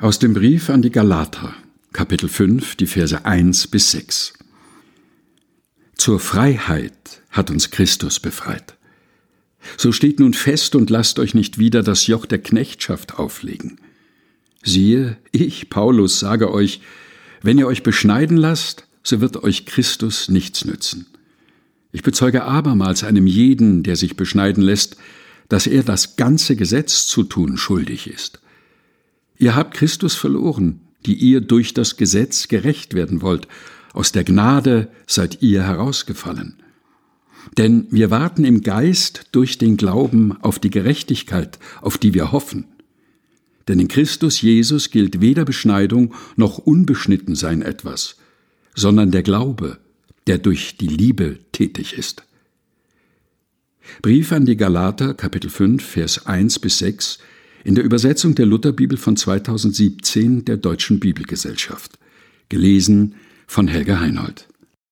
Aus dem Brief an die Galater, Kapitel 5, die Verse 1 bis 6. Zur Freiheit hat uns Christus befreit. So steht nun fest und lasst euch nicht wieder das Joch der Knechtschaft auflegen. Siehe, ich, Paulus, sage euch, wenn ihr euch beschneiden lasst, so wird euch Christus nichts nützen. Ich bezeuge abermals einem jeden, der sich beschneiden lässt, dass er das ganze Gesetz zu tun schuldig ist. Ihr habt Christus verloren, die ihr durch das Gesetz gerecht werden wollt, aus der Gnade seid ihr herausgefallen. Denn wir warten im Geist durch den Glauben auf die Gerechtigkeit, auf die wir hoffen. Denn in Christus Jesus gilt weder Beschneidung noch Unbeschnittensein etwas, sondern der Glaube, der durch die Liebe tätig ist. Brief an die Galater, Kapitel 5, Vers 1 bis 6 in der Übersetzung der Lutherbibel von 2017 der Deutschen Bibelgesellschaft. Gelesen von Helga Heinold.